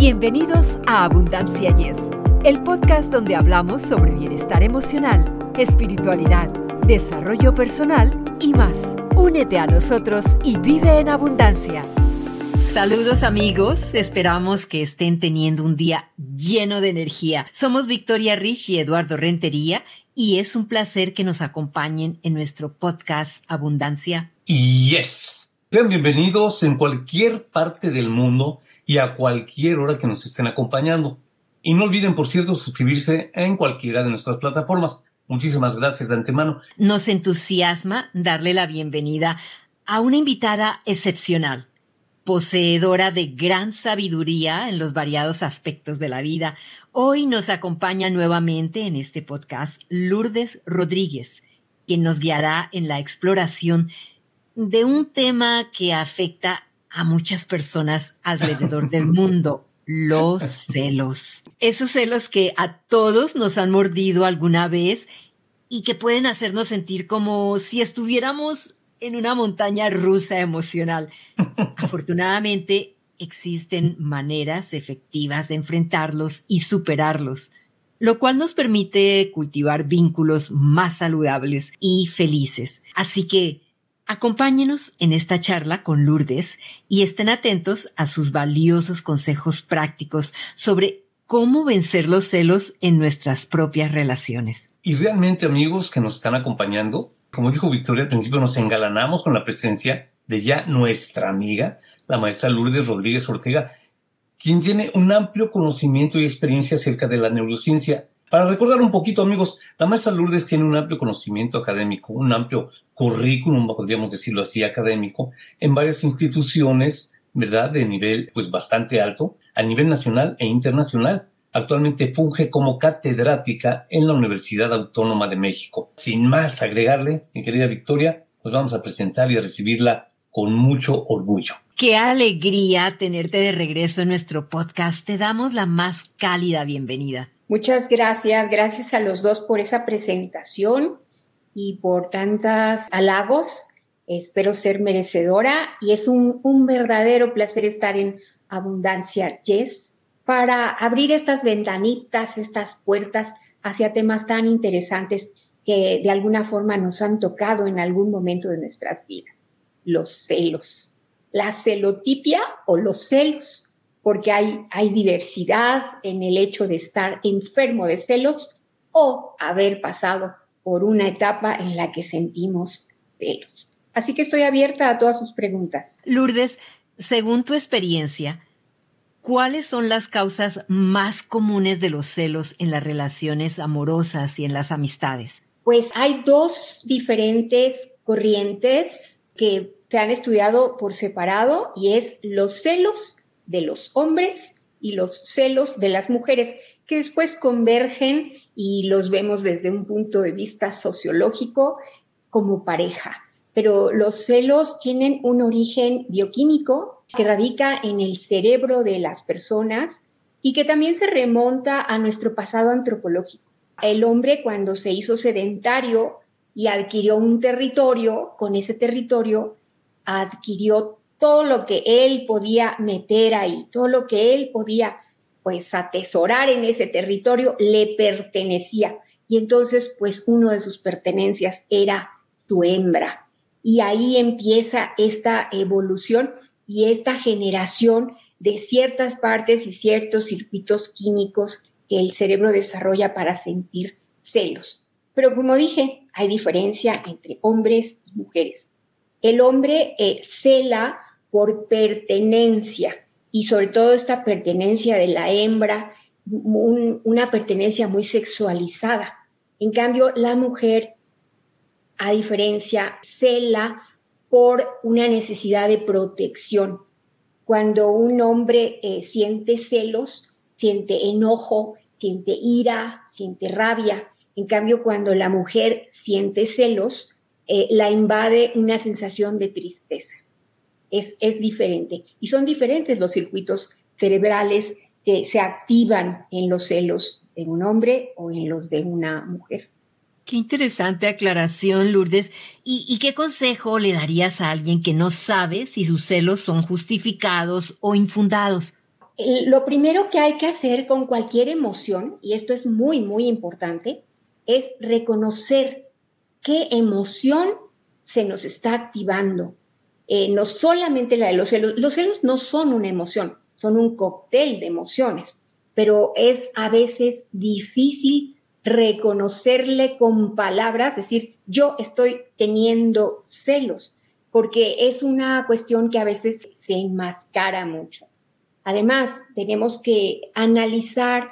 Bienvenidos a Abundancia Yes, el podcast donde hablamos sobre bienestar emocional, espiritualidad, desarrollo personal y más. Únete a nosotros y vive en abundancia. Saludos amigos, esperamos que estén teniendo un día lleno de energía. Somos Victoria Rich y Eduardo Rentería y es un placer que nos acompañen en nuestro podcast Abundancia. Yes. Sean bienvenidos en cualquier parte del mundo y a cualquier hora que nos estén acompañando. Y no olviden, por cierto, suscribirse en cualquiera de nuestras plataformas. Muchísimas gracias de antemano. Nos entusiasma darle la bienvenida a una invitada excepcional, poseedora de gran sabiduría en los variados aspectos de la vida. Hoy nos acompaña nuevamente en este podcast Lourdes Rodríguez, quien nos guiará en la exploración de un tema que afecta a muchas personas alrededor del mundo. Los celos. Esos celos que a todos nos han mordido alguna vez y que pueden hacernos sentir como si estuviéramos en una montaña rusa emocional. Afortunadamente, existen maneras efectivas de enfrentarlos y superarlos, lo cual nos permite cultivar vínculos más saludables y felices. Así que Acompáñenos en esta charla con Lourdes y estén atentos a sus valiosos consejos prácticos sobre cómo vencer los celos en nuestras propias relaciones. Y realmente, amigos que nos están acompañando, como dijo Victoria al principio, nos engalanamos con la presencia de ya nuestra amiga, la maestra Lourdes Rodríguez Ortega, quien tiene un amplio conocimiento y experiencia acerca de la neurociencia para recordar un poquito, amigos, la maestra Lourdes tiene un amplio conocimiento académico, un amplio currículum, podríamos decirlo así, académico, en varias instituciones, ¿verdad?, de nivel, pues, bastante alto, a nivel nacional e internacional. Actualmente funge como catedrática en la Universidad Autónoma de México. Sin más agregarle, mi querida Victoria, pues vamos a presentar y a recibirla con mucho orgullo. Qué alegría tenerte de regreso en nuestro podcast. Te damos la más cálida bienvenida. Muchas gracias, gracias a los dos por esa presentación y por tantos halagos. Espero ser merecedora y es un verdadero placer estar en Abundancia Yes para abrir estas ventanitas, estas puertas hacia temas tan interesantes que de alguna forma nos han tocado en algún momento de nuestras vidas. Los celos, la celotipia o los celos porque hay, hay diversidad en el hecho de estar enfermo de celos o haber pasado por una etapa en la que sentimos celos. Así que estoy abierta a todas sus preguntas. Lourdes, según tu experiencia, ¿cuáles son las causas más comunes de los celos en las relaciones amorosas y en las amistades? Pues hay dos diferentes corrientes que se han estudiado por separado y es los celos de los hombres y los celos de las mujeres, que después convergen y los vemos desde un punto de vista sociológico como pareja. Pero los celos tienen un origen bioquímico que radica en el cerebro de las personas y que también se remonta a nuestro pasado antropológico. El hombre cuando se hizo sedentario y adquirió un territorio, con ese territorio adquirió todo lo que él podía meter ahí, todo lo que él podía pues atesorar en ese territorio le pertenecía. Y entonces pues uno de sus pertenencias era su hembra. Y ahí empieza esta evolución y esta generación de ciertas partes y ciertos circuitos químicos que el cerebro desarrolla para sentir celos. Pero como dije, hay diferencia entre hombres y mujeres. El hombre eh, cela por pertenencia y sobre todo esta pertenencia de la hembra, una pertenencia muy sexualizada. En cambio, la mujer, a diferencia, cela por una necesidad de protección. Cuando un hombre eh, siente celos, siente enojo, siente ira, siente rabia. En cambio, cuando la mujer siente celos, eh, la invade una sensación de tristeza es, diferente. Y son diferentes los circuitos cerebrales que se activan en los celos de un hombre o en los de una mujer. Qué interesante aclaración, Lourdes. ¿Y, ¿Y, qué consejo le darías a alguien que no sabe si sus celos son justificados o infundados? lo primero que hay que hacer con cualquier emoción, y esto es muy, muy importante, es reconocer qué emoción se nos está activando. Eh, no solamente la de los celos, los celos no son una emoción, son un cóctel de emociones, pero es a veces difícil reconocerle con palabras, decir, yo estoy teniendo celos, porque es una cuestión que a veces se enmascara mucho. Además, tenemos que analizar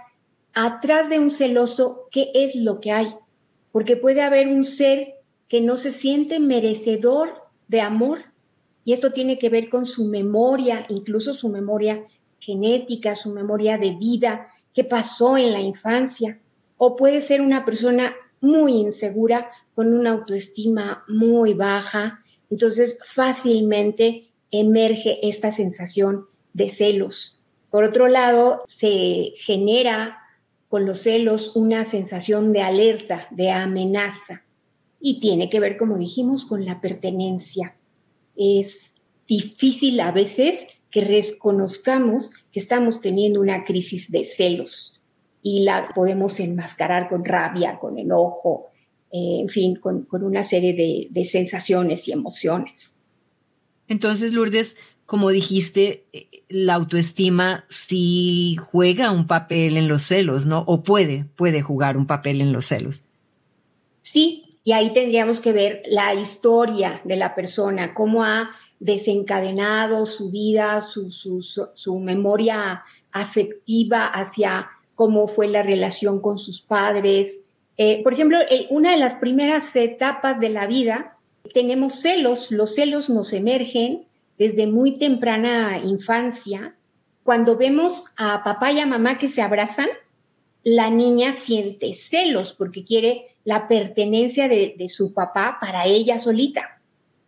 atrás de un celoso qué es lo que hay, porque puede haber un ser que no se siente merecedor de amor y esto tiene que ver con su memoria, incluso su memoria genética, su memoria de vida, qué pasó en la infancia, o puede ser una persona muy insegura con una autoestima muy baja, entonces fácilmente emerge esta sensación de celos. Por otro lado, se genera con los celos una sensación de alerta, de amenaza, y tiene que ver, como dijimos, con la pertenencia. Es difícil a veces que reconozcamos que estamos teniendo una crisis de celos y la podemos enmascarar con rabia, con enojo, eh, en fin, con, una serie de sensaciones y emociones. Entonces, Lourdes, como dijiste, eh, la autoestima sí juega un papel en los celos, ¿no? O puede, puede jugar un papel en los celos. Sí, y ahí tendríamos que ver la historia de la persona, cómo ha desencadenado su vida, su, su, memoria afectiva hacia cómo fue la relación con sus padres. Eh, por ejemplo, una de las primeras etapas de la vida, tenemos celos, los celos nos emergen desde muy temprana infancia, cuando vemos a papá y a mamá que se abrazan, la niña siente celos porque quiere la pertenencia de, su papá para ella solita.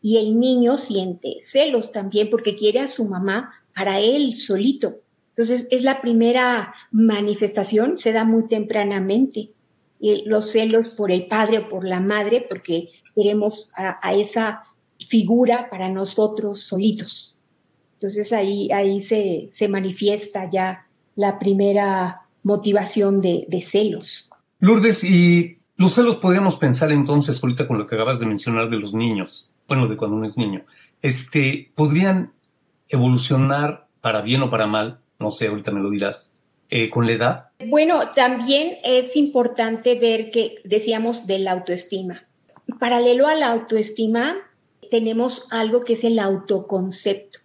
Y el niño siente celos también porque quiere a su mamá para él solito. Entonces es la primera manifestación, se da muy tempranamente. Y los celos por el padre o por la madre porque queremos a esa figura para nosotros solitos. Entonces ahí, ahí se, manifiesta ya la primera motivación de, celos. Lourdes, y los celos podríamos pensar entonces, ahorita con lo que acabas de mencionar de los niños, bueno, de cuando uno es niño, este, podrían evolucionar para bien o para mal, no sé, ahorita me lo dirás, eh, con la edad? Bueno, también es importante ver que decíamos de la autoestima. Paralelo a la autoestima, tenemos algo que es el autoconcepto.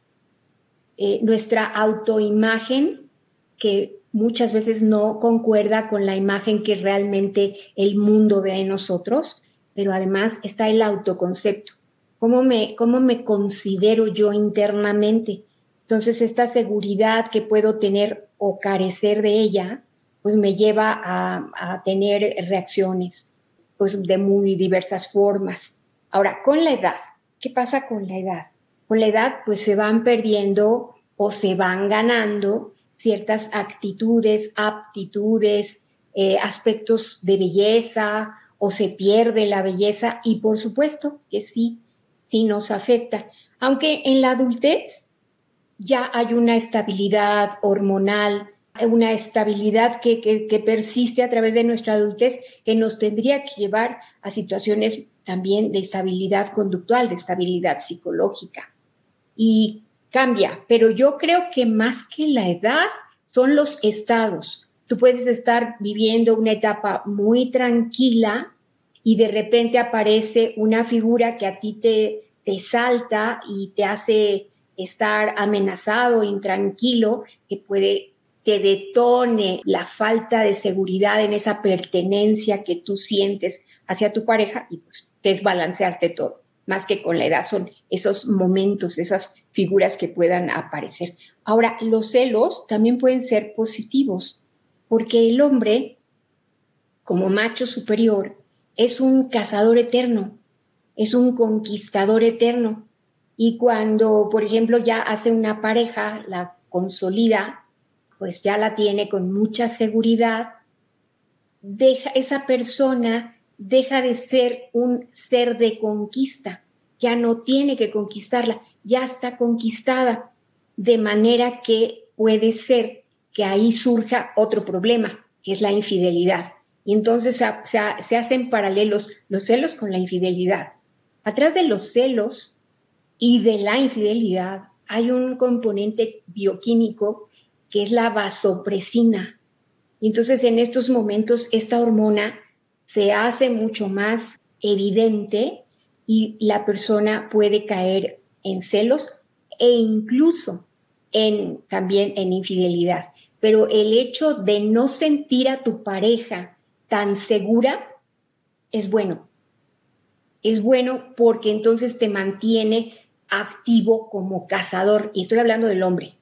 Eh, nuestra autoimagen, que muchas veces no concuerda con la imagen que realmente el mundo ve en nosotros, pero además está el autoconcepto. ¿Cómo me, cómo me considero yo internamente? Entonces, esta seguridad que puedo tener o carecer de ella, pues me lleva a, tener reacciones pues, de muy diversas formas. Ahora, con la edad, ¿Qué pasa con la edad? Con la edad, pues se van perdiendo o se van ganando ciertas actitudes, aptitudes, eh, aspectos de belleza o se pierde la belleza y por supuesto que sí, sí nos afecta. Aunque en la adultez ya hay una estabilidad hormonal, una estabilidad que, que, persiste a través de nuestra adultez que nos tendría que llevar a situaciones también de estabilidad conductual, de estabilidad psicológica. Y cambia, pero yo creo que más que la edad son los estados. Tú puedes estar viviendo una etapa muy tranquila y de repente aparece una figura que a ti te, te salta y te hace estar amenazado, intranquilo, que puede que detone la falta de seguridad en esa pertenencia que tú sientes hacia tu pareja y pues desbalancearte todo. Más que con la edad son esos momentos, esas figuras que puedan aparecer. Ahora, los celos también pueden ser positivos, porque el hombre, como macho superior, es un cazador eterno, es un conquistador eterno. Y cuando, por ejemplo, ya hace una pareja, la consolida, pues ya la tiene con mucha seguridad, deja esa persona deja de ser un ser de conquista, ya no tiene que conquistarla, ya está conquistada, de manera que puede ser que ahí surja otro problema, que es la infidelidad. Y entonces se, hacen paralelos los celos con la infidelidad. Atrás de los celos y de la infidelidad hay un componente bioquímico que es la vasopresina. Y entonces en estos momentos esta hormona se hace mucho más evidente y la persona puede caer en celos e incluso en, también en infidelidad. Pero el hecho de no sentir a tu pareja tan segura, es bueno. Es bueno porque entonces te mantiene activo como cazador, y estoy hablando del hombre,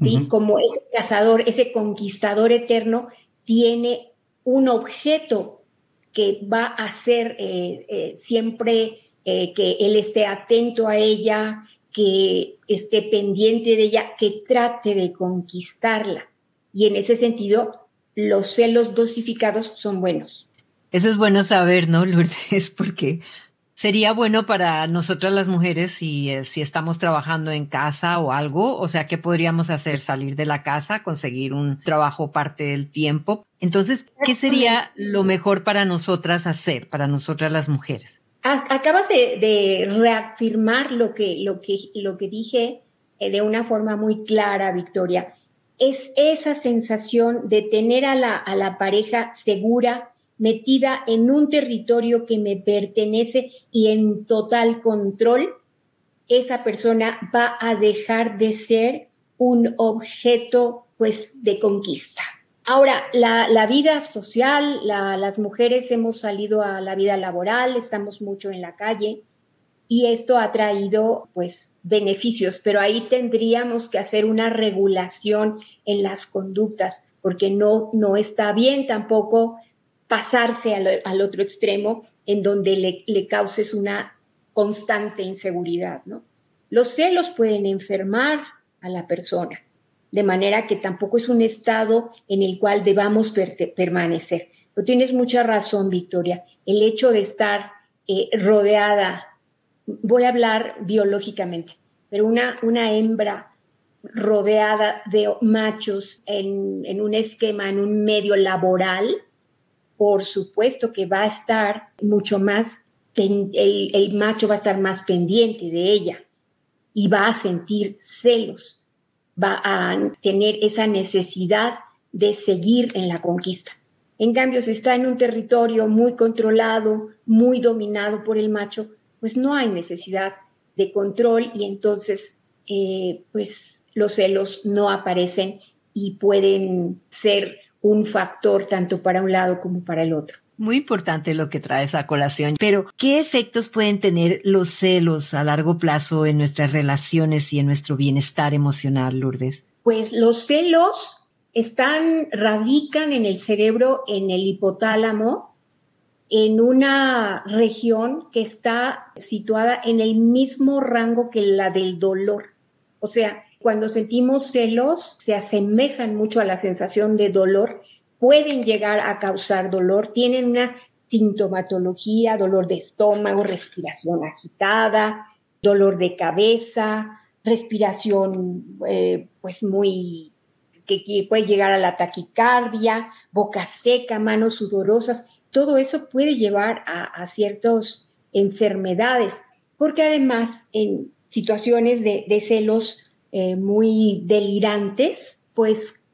¿sí? Como ese cazador, ese conquistador eterno, tiene un objeto que va a ser eh, eh, siempre eh, que él esté atento a ella, que esté pendiente de ella, que trate de conquistarla. Y en ese sentido, los celos dosificados son buenos. Eso es bueno saber, ¿no, Lourdes? Porque sería bueno para nosotras las mujeres si, eh, si estamos trabajando en casa o algo, o sea, ¿qué podríamos hacer? Salir de la casa, conseguir un trabajo parte del tiempo. Entonces, ¿qué sería lo mejor para nosotras hacer, para nosotras las mujeres? Acabas de, reafirmar lo que, lo, que, lo que dije eh, de una forma muy clara, Victoria es esa sensación de tener a la, a la pareja segura, metida en un territorio que me pertenece y en total control, esa persona va a dejar de ser un objeto pues de conquista. Ahora, la, la vida social, las mujeres hemos salido a la vida laboral, estamos mucho en la calle, y esto ha traído pues beneficios, pero ahí tendríamos que hacer una regulación en las conductas, porque no, no está bien tampoco pasarse al, otro extremo en donde le, le, causes una constante inseguridad, ¿no? Los celos pueden enfermar a la persona, de manera que tampoco es un estado en el cual debamos permanecer. Pero tienes mucha razón, Victoria. El hecho de estar eh, rodeada voy a hablar biológicamente, pero una, una hembra rodeada de machos en, un esquema, en un medio laboral, por supuesto que va a estar mucho más, el, macho va a estar más pendiente de ella y va a sentir celos, va a tener esa necesidad de seguir en la conquista. En cambio, si está en un territorio muy controlado, muy dominado por el macho, pues no hay necesidad de control y entonces eh, pues los celos no aparecen y pueden ser un factor tanto para un lado como para el otro. Muy importante lo que trae esa colación, pero ¿qué efectos pueden tener los celos a largo plazo en nuestras relaciones y en nuestro bienestar emocional, Lourdes? Pues los celos están, radican en el cerebro, en el hipotálamo, en una región que está situada en el mismo rango que la del dolor. O sea, cuando sentimos celos, se asemejan mucho a la sensación de dolor, pueden llegar a causar dolor, tienen una sintomatología, dolor de estómago, respiración agitada, dolor de cabeza, respiración eh, pues muy que puede llegar a la taquicardia, boca seca, manos sudorosas. Todo eso puede llevar a, ciertas enfermedades, porque además en situaciones de, celos eh, muy delirantes, pues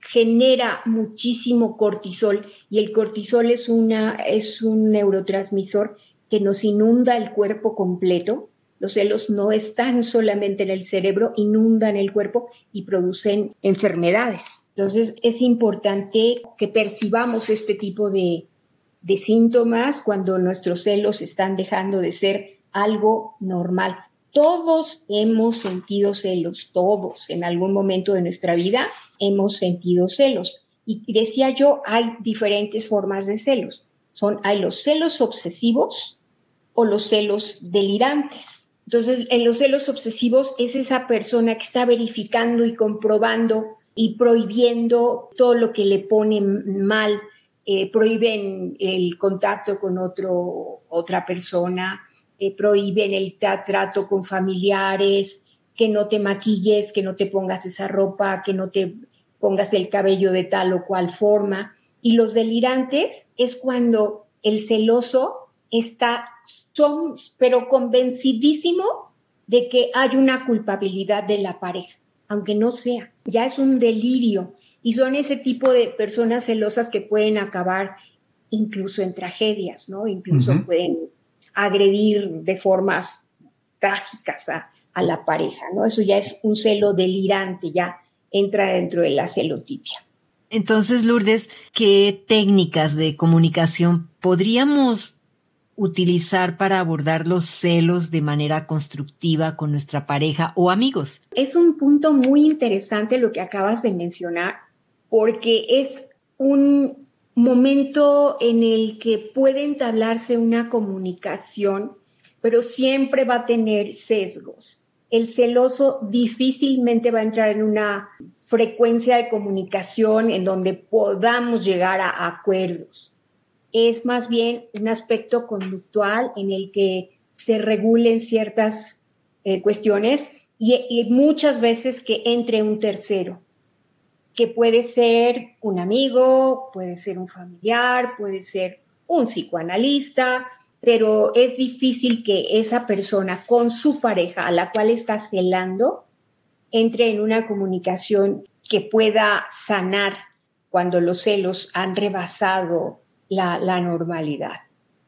genera muchísimo cortisol y el cortisol es, una, es un neurotransmisor que nos inunda el cuerpo completo. Los celos no están solamente en el cerebro, inundan el cuerpo y producen enfermedades. Entonces es importante que percibamos este tipo de, de síntomas cuando nuestros celos están dejando de ser algo normal. Todos hemos sentido celos, todos en algún momento de nuestra vida hemos sentido celos. Y decía yo, hay diferentes formas de celos. Son, hay los celos obsesivos o los celos delirantes. Entonces, en los celos obsesivos es esa persona que está verificando y comprobando y prohibiendo todo lo que le pone mal eh, prohíben el contacto con otro, otra persona, eh, prohíben el trato con familiares, que no te maquilles, que no te pongas esa ropa, que no te pongas el cabello de tal o cual forma. Y los delirantes es cuando el celoso está, son, pero convencidísimo de que hay una culpabilidad de la pareja, aunque no sea. Ya es un delirio. Y son ese tipo de personas celosas que pueden acabar incluso en tragedias, ¿no? Incluso pueden agredir de formas trágicas a, a, la pareja, ¿no? Eso ya es un celo delirante, ya entra dentro de la celotipia. Entonces, Lourdes, ¿qué técnicas de comunicación podríamos utilizar para abordar los celos de manera constructiva con nuestra pareja o amigos? Es un punto muy interesante lo que acabas de mencionar, porque es un momento en el que puede entablarse una comunicación, pero siempre va a tener sesgos. El celoso difícilmente va a entrar en una frecuencia de comunicación en donde podamos llegar a acuerdos. Es más bien un aspecto conductual en el que se regulen ciertas eh, cuestiones y muchas veces que entre un tercero que puede ser un amigo, puede ser un familiar, puede ser un psicoanalista, pero es difícil que esa persona con su pareja a la cual está celando entre en una comunicación que pueda sanar cuando los celos han rebasado la, normalidad.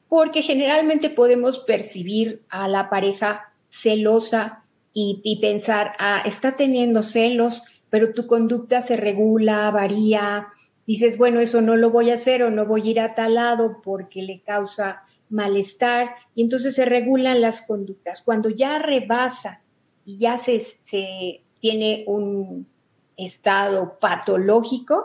Porque generalmente podemos percibir a la pareja celosa y, y pensar, ah, está teniendo celos, pero tu conducta se regula, varía, dices, bueno, eso no lo voy a hacer o no voy a ir a tal lado porque le causa malestar y entonces se regulan las conductas. Cuando ya rebasa y ya se, tiene un estado patológico,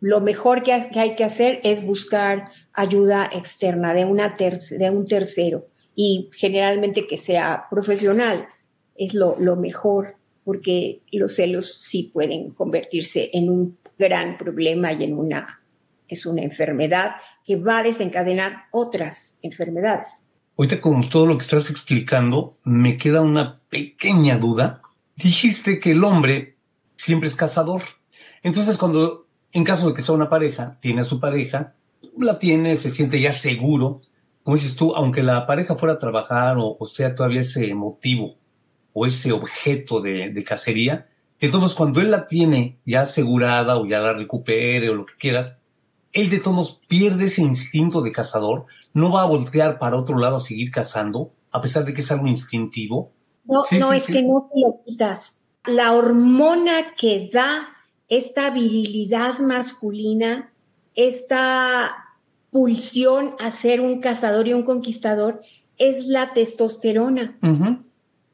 lo mejor que hay que hacer es buscar ayuda externa de, una de un tercero y generalmente que sea profesional. Es lo, lo mejor porque los celos sí pueden convertirse en un gran problema y en una, es una enfermedad que va a desencadenar otras enfermedades. Ahorita con todo lo que estás explicando, me queda una pequeña duda. Dijiste que el hombre siempre es cazador. Entonces, cuando, en caso de que sea una pareja, tiene a su pareja, la tiene, se siente ya seguro, como dices tú, aunque la pareja fuera a trabajar o sea todavía ese motivo o ese objeto de, cacería, entonces cuando él la tiene ya asegurada o ya la recupere o lo que quieras, él de todos pierde ese instinto de cazador, no va a voltear para otro lado a seguir cazando, a pesar de que es algo instintivo. No, no es que no te lo quitas. La hormona que da esta virilidad masculina, esta pulsión a ser un cazador y un conquistador, es la testosterona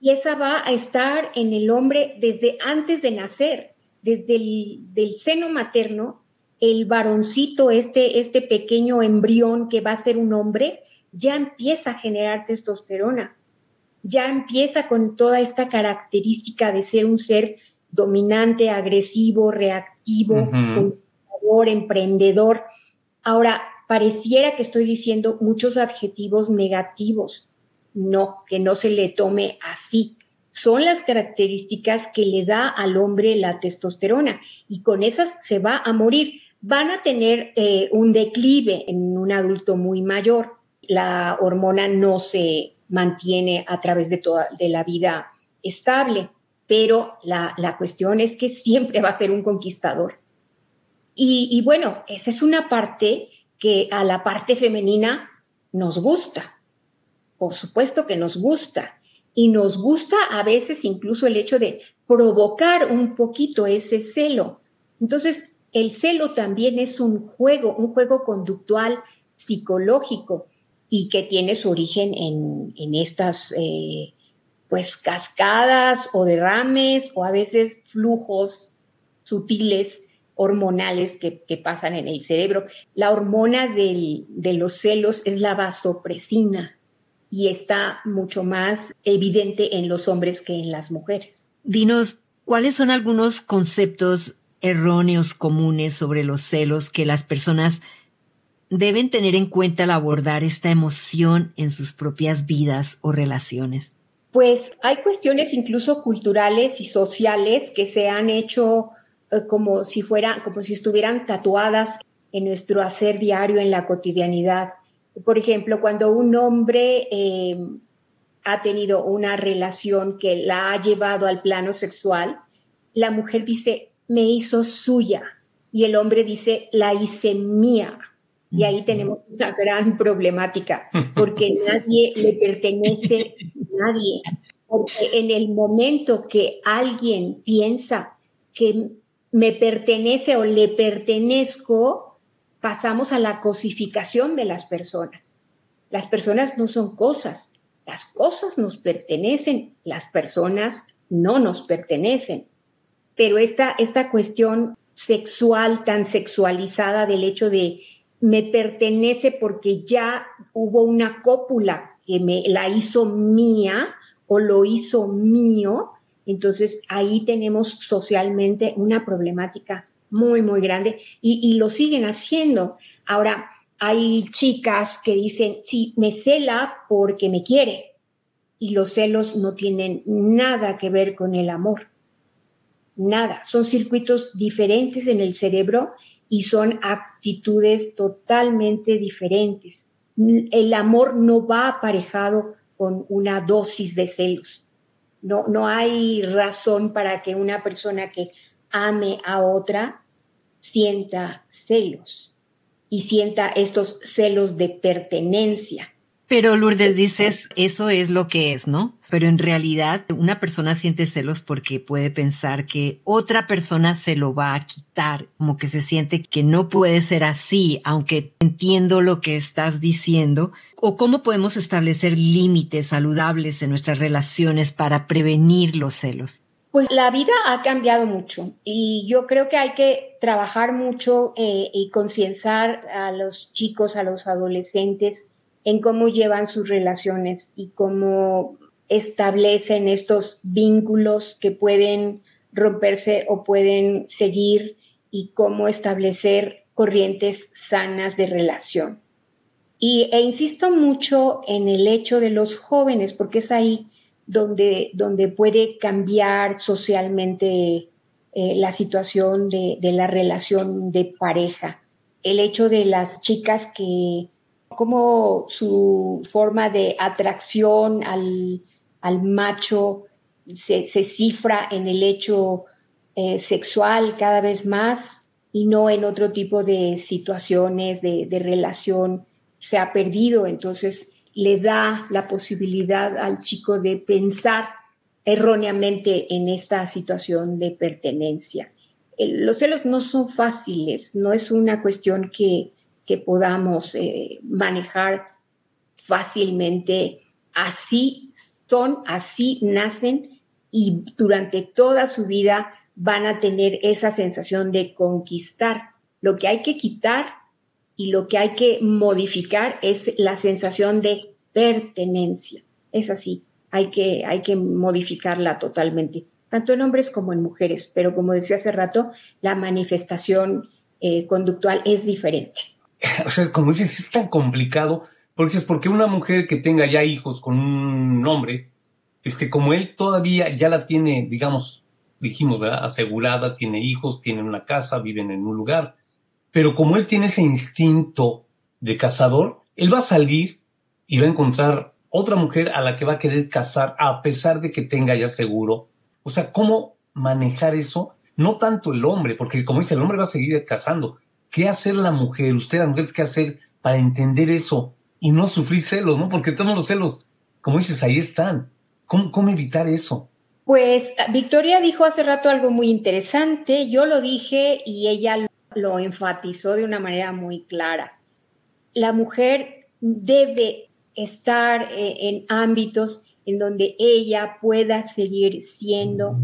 y esa va a estar en el hombre desde antes de nacer, desde el del seno materno, el varoncito, este, este pequeño embrión que va a ser un hombre, ya empieza a generar testosterona, ya empieza con toda esta característica de ser un ser dominante, agresivo, reactivo, emprendedor. Ahora, pareciera que estoy diciendo muchos adjetivos negativos no, que no se le tome así. Son las características que le da al hombre la testosterona y con esas se va a morir. Van a tener eh, un declive en un adulto muy mayor. La hormona no se mantiene a través de toda la vida estable, pero la, cuestión es que siempre va a ser un conquistador. Y bueno, esa es una parte que a la parte femenina nos gusta por supuesto que nos gusta. Y nos gusta a veces incluso el hecho de provocar un poquito ese celo. Entonces, el celo también es un juego, un juego conductual psicológico y que tiene su origen en, estas eh, pues cascadas o derrames o a veces flujos sutiles hormonales que, pasan en el cerebro. La hormona de los celos es la vasopresina y está mucho más evidente en los hombres que en las mujeres. Dinos, ¿cuáles son algunos conceptos erróneos comunes sobre los celos que las personas deben tener en cuenta al abordar esta emoción en sus propias vidas o relaciones? Pues hay cuestiones incluso culturales y sociales que se han hecho eh, como si fuera, como si estuvieran tatuadas en nuestro hacer diario, en la cotidianidad. Por ejemplo, cuando un hombre eh, ha tenido una relación que la ha llevado al plano sexual, la mujer dice, me hizo suya, y el hombre dice, la hice mía. Y ahí tenemos una gran problemática, porque nadie le pertenece, nadie. Porque en el momento que alguien piensa que me pertenece o le pertenezco, pasamos a la cosificación de las personas. Las personas no son cosas, las cosas nos pertenecen, las personas no nos pertenecen. Pero esta, esta cuestión sexual tan sexualizada del hecho de me pertenece porque ya hubo una cópula que me la hizo mía o lo hizo mío, entonces ahí tenemos socialmente una problemática muy, muy grande y, y lo siguen haciendo. Ahora, hay chicas que dicen, sí, me cela porque me quiere y los celos no tienen nada que ver con el amor. Nada, son circuitos diferentes en el cerebro y son actitudes totalmente diferentes. El amor no va aparejado con una dosis de celos. No, no hay razón para que una persona que ame a otra sienta celos y sienta estos celos de pertenencia. Pero Lourdes dices, eso es lo que es, ¿no? Pero en realidad una persona siente celos porque puede pensar que otra persona se lo va a quitar, como que se siente que no puede ser así, aunque entiendo lo que estás diciendo. ¿O cómo podemos establecer límites saludables en nuestras relaciones para prevenir los celos? Pues la vida ha cambiado mucho y yo creo que hay que trabajar mucho eh, y concienciar a los chicos, a los adolescentes, en cómo llevan sus relaciones y cómo establecen estos vínculos que pueden romperse o pueden seguir y cómo establecer corrientes sanas de relación. Y, e insisto mucho en el hecho de los jóvenes, porque es ahí donde, donde puede cambiar socialmente eh, la situación de, de la relación de pareja. El hecho de las chicas que cómo su forma de atracción al, macho se, cifra en el hecho eh, sexual cada vez más y no en otro tipo de situaciones de, de relación se ha perdido. Entonces le da la posibilidad al chico de pensar erróneamente en esta situación de pertenencia. Los celos no son fáciles, no es una cuestión que, que podamos eh, manejar fácilmente. Así son, así nacen y durante toda su vida van a tener esa sensación de conquistar. Lo que hay que quitar y lo que hay que modificar es la sensación de pertenencia. Es así, hay que, hay que modificarla totalmente, tanto en hombres como en mujeres, pero como decía hace rato, la manifestación eh, conductual es diferente. o sea, como dices, es tan complicado, porque es porque una mujer que tenga ya hijos con un hombre, este, como él todavía ya la tiene, digamos, dijimos, ¿verdad? Asegurada, tiene hijos, tiene una casa, viven en un lugar, pero como él tiene ese instinto de cazador, él va a salir y va a encontrar otra mujer a la que va a querer casar a pesar de que tenga ya seguro. O sea, ¿cómo manejar eso? No tanto el hombre, porque como dice, el hombre va a seguir casando, ¿Qué hacer la mujer? Usted, la mujer, ¿qué hacer para entender eso y no sufrir celos, no? Porque todos los celos, como dices, ahí están. ¿Cómo, cómo evitar eso? Pues Victoria dijo hace rato algo muy interesante, yo lo dije y ella lo enfatizó de una manera muy clara. La mujer debe estar eh, en ámbitos en donde ella pueda seguir siendo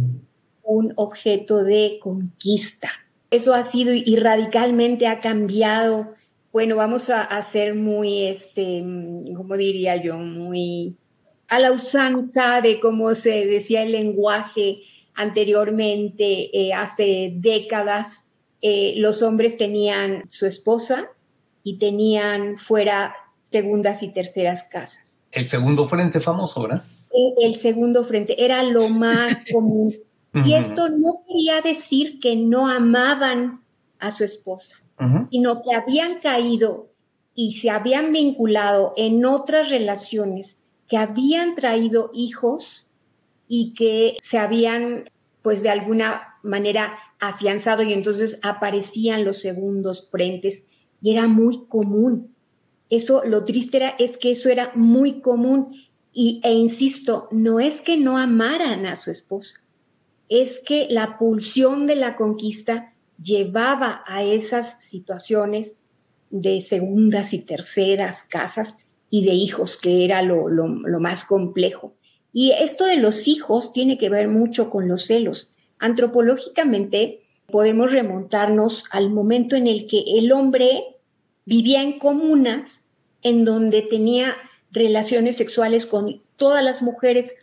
un objeto de conquista eso ha sido y radicalmente ha cambiado. Bueno, vamos a, hacer muy, este, ¿cómo diría yo? Muy a la usanza de cómo se decía el lenguaje anteriormente, eh, hace décadas, eh, los hombres tenían su esposa y tenían fuera segundas y terceras casas. El segundo frente famoso, ¿verdad? El, el segundo frente era lo más común Y esto no quería decir que no amaban a su esposa, sino que habían caído y se habían vinculado en otras relaciones que habían traído hijos y que se habían, pues de alguna manera, afianzado y entonces aparecían los segundos frentes y era muy común. Eso, lo triste era, es que eso era muy común y, e insisto, no es que no amaran a su esposa, es que la pulsión de la conquista llevaba a esas situaciones de segundas y terceras casas y de hijos, que era lo, más complejo. Y esto de los hijos tiene que ver mucho con los celos. Antropológicamente podemos remontarnos al momento en el que el hombre vivía en comunas en donde tenía relaciones sexuales con todas las mujeres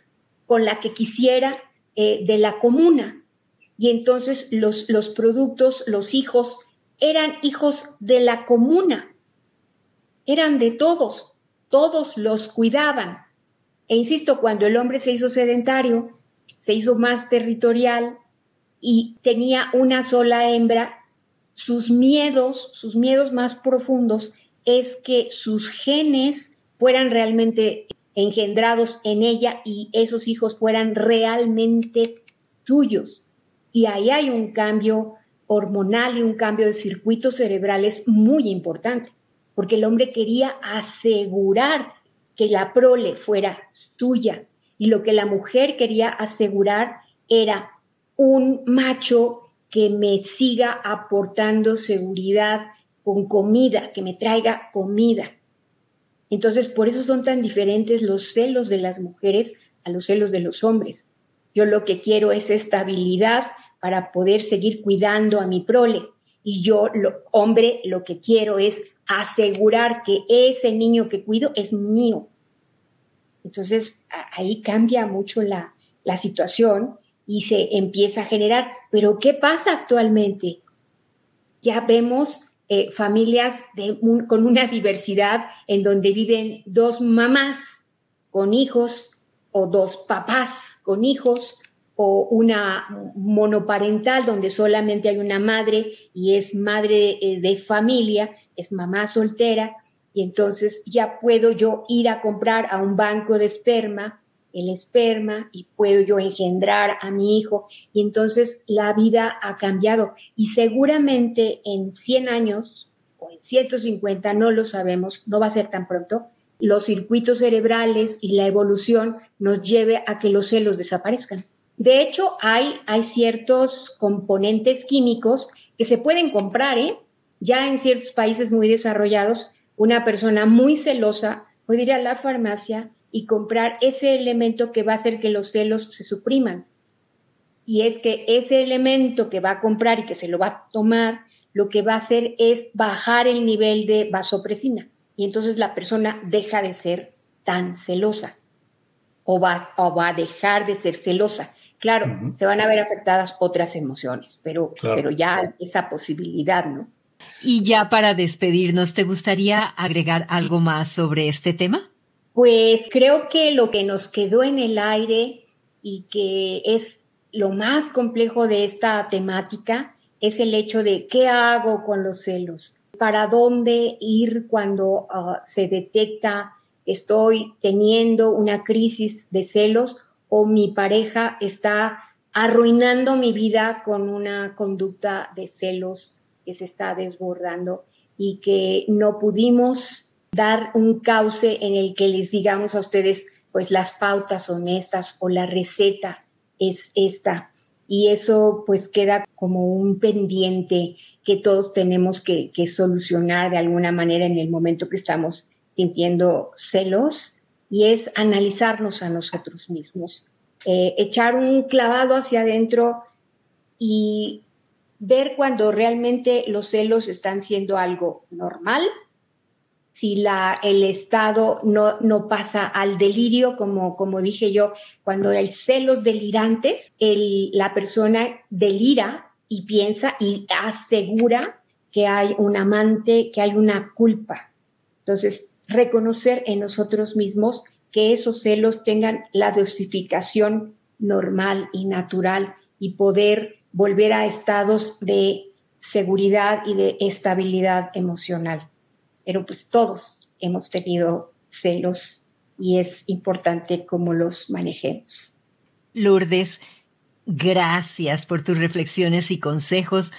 con la que quisiera eh, de la comuna. Y entonces los, los productos, los hijos, eran hijos de la comuna, eran de todos, todos los cuidaban. E insisto, cuando el hombre se hizo sedentario, se hizo más territorial y tenía una sola hembra, sus miedos, sus miedos más profundos es que sus genes fueran realmente engendrados en ella y esos hijos fueran realmente tuyos. Y ahí hay un cambio hormonal y un cambio de circuitos cerebrales muy importante, porque el hombre quería asegurar que la prole fuera tuya y lo que la mujer quería asegurar era un macho que me siga aportando seguridad con comida, que me traiga comida. Entonces, por eso son tan diferentes los celos de las mujeres a los celos de los hombres. Yo lo que quiero es estabilidad para poder seguir cuidando a mi prole. Y yo, lo, hombre, lo que quiero es asegurar que ese niño que cuido es mío. Entonces, ahí cambia mucho la, la situación y se empieza a generar. Pero, ¿qué pasa actualmente? Ya vemos eh, familias con una diversidad en donde viven dos mamás con hijos o dos papás con hijos o una monoparental donde solamente hay una madre y es madre eh, de familia, es mamá soltera, y entonces ya puedo yo ir a comprar a un banco de esperma el esperma y puedo yo engendrar a mi hijo. Y entonces la vida ha cambiado. Y seguramente en 100 años o en 150, no lo sabemos, no va a ser tan pronto, los circuitos cerebrales y la evolución nos lleve a que los celos desaparezcan. De hecho, hay, hay ciertos componentes químicos que se pueden comprar, ¿eh? Ya en ciertos países muy desarrollados, una persona muy celosa puede ir a la farmacia y comprar ese elemento que va a hacer que los celos se supriman. Y es que ese elemento que va a comprar y que se lo va a tomar, lo que va a hacer es bajar el nivel de vasopresina. Y entonces la persona deja de ser tan celosa o va, o va a dejar de ser celosa. Claro, se van a ver afectadas otras emociones, pero, pero ya esa posibilidad, ¿no? Y ya para despedirnos, ¿te gustaría agregar algo más sobre este tema? Pues creo que lo que nos quedó en el aire y que es lo más complejo de esta temática es el hecho de qué hago con los celos, para dónde ir cuando ah, se detecta estoy teniendo una crisis de celos o mi pareja está arruinando mi vida con una conducta de celos que se está desbordando y que no pudimos dar un cauce en el que les digamos a ustedes, pues las pautas honestas o la receta es esta. Y eso pues queda como un pendiente que todos tenemos que, solucionar de alguna manera en el momento que estamos sintiendo celos y es analizarnos a nosotros mismos, eh, echar un clavado hacia adentro y ver cuando realmente los celos están siendo algo normal si la, el Estado no, pasa al delirio, como, como dije yo, cuando hay celos delirantes, el, la persona delira y piensa y asegura que hay un amante, que hay una culpa. Entonces, reconocer en nosotros mismos que esos celos tengan la dosificación normal y natural y poder volver a estados de seguridad y de estabilidad emocional. Pero pues todos hemos tenido celos y es importante cómo los manejemos. Lourdes, gracias por tus reflexiones y consejos.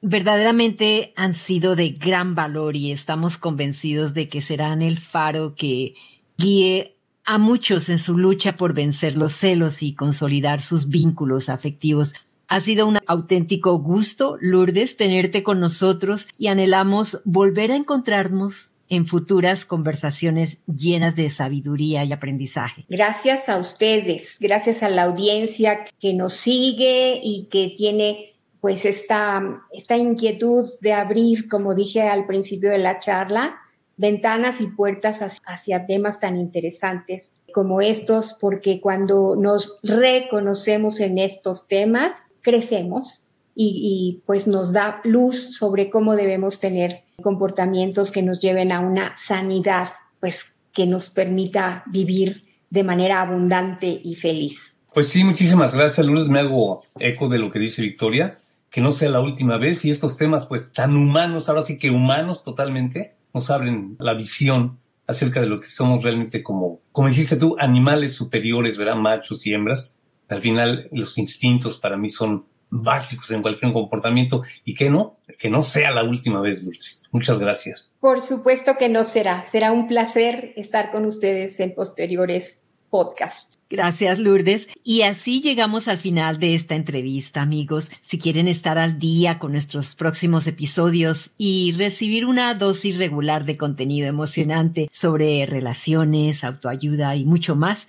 Verdaderamente han sido de gran valor y estamos convencidos de que serán el faro que guíe a muchos en su lucha por vencer los celos y consolidar sus vínculos afectivos. Ha sido un auténtico gusto, Lourdes, tenerte con nosotros y anhelamos volver a encontrarnos en futuras conversaciones llenas de sabiduría y aprendizaje. Gracias a ustedes, gracias a la audiencia que nos sigue y que tiene pues esta, esta inquietud de abrir, como dije al principio de la charla, ventanas y puertas hacia temas tan interesantes como estos, porque cuando nos reconocemos en estos temas, crecemos y, pues nos da luz sobre cómo debemos tener comportamientos que nos lleven a una sanidad, pues que nos permita vivir de manera abundante y feliz. Pues sí, muchísimas gracias, Lourdes. Me hago eco de lo que dice Victoria, que no sea la última vez y estos temas pues tan humanos, ahora sí que humanos totalmente, nos abren la visión acerca de lo que somos realmente como, como dijiste tú, animales superiores, ¿verdad? Machos y hembras. Al final los instintos para mí son básicos en cualquier comportamiento y que no, que no sea la última vez, Lourdes. Muchas gracias. Por supuesto que no será. Será un placer estar con ustedes en posteriores podcasts. Gracias, Lourdes. Y así llegamos al final de esta entrevista, amigos. Si quieren estar al día con nuestros próximos episodios y recibir una dosis regular de contenido emocionante sobre relaciones, autoayuda y mucho más,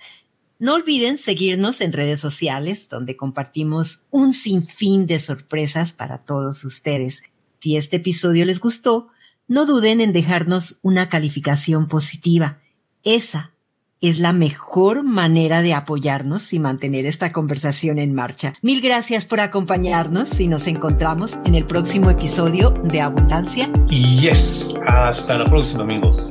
no olviden seguirnos en redes sociales, donde compartimos un sinfín de sorpresas para todos ustedes. Si este episodio les gustó, no duden en dejarnos una calificación positiva. Esa es la mejor manera de apoyarnos y mantener esta conversación en marcha. Mil gracias por acompañarnos y nos encontramos en el próximo episodio de Abundancia. Yes, hasta la próxima amigos.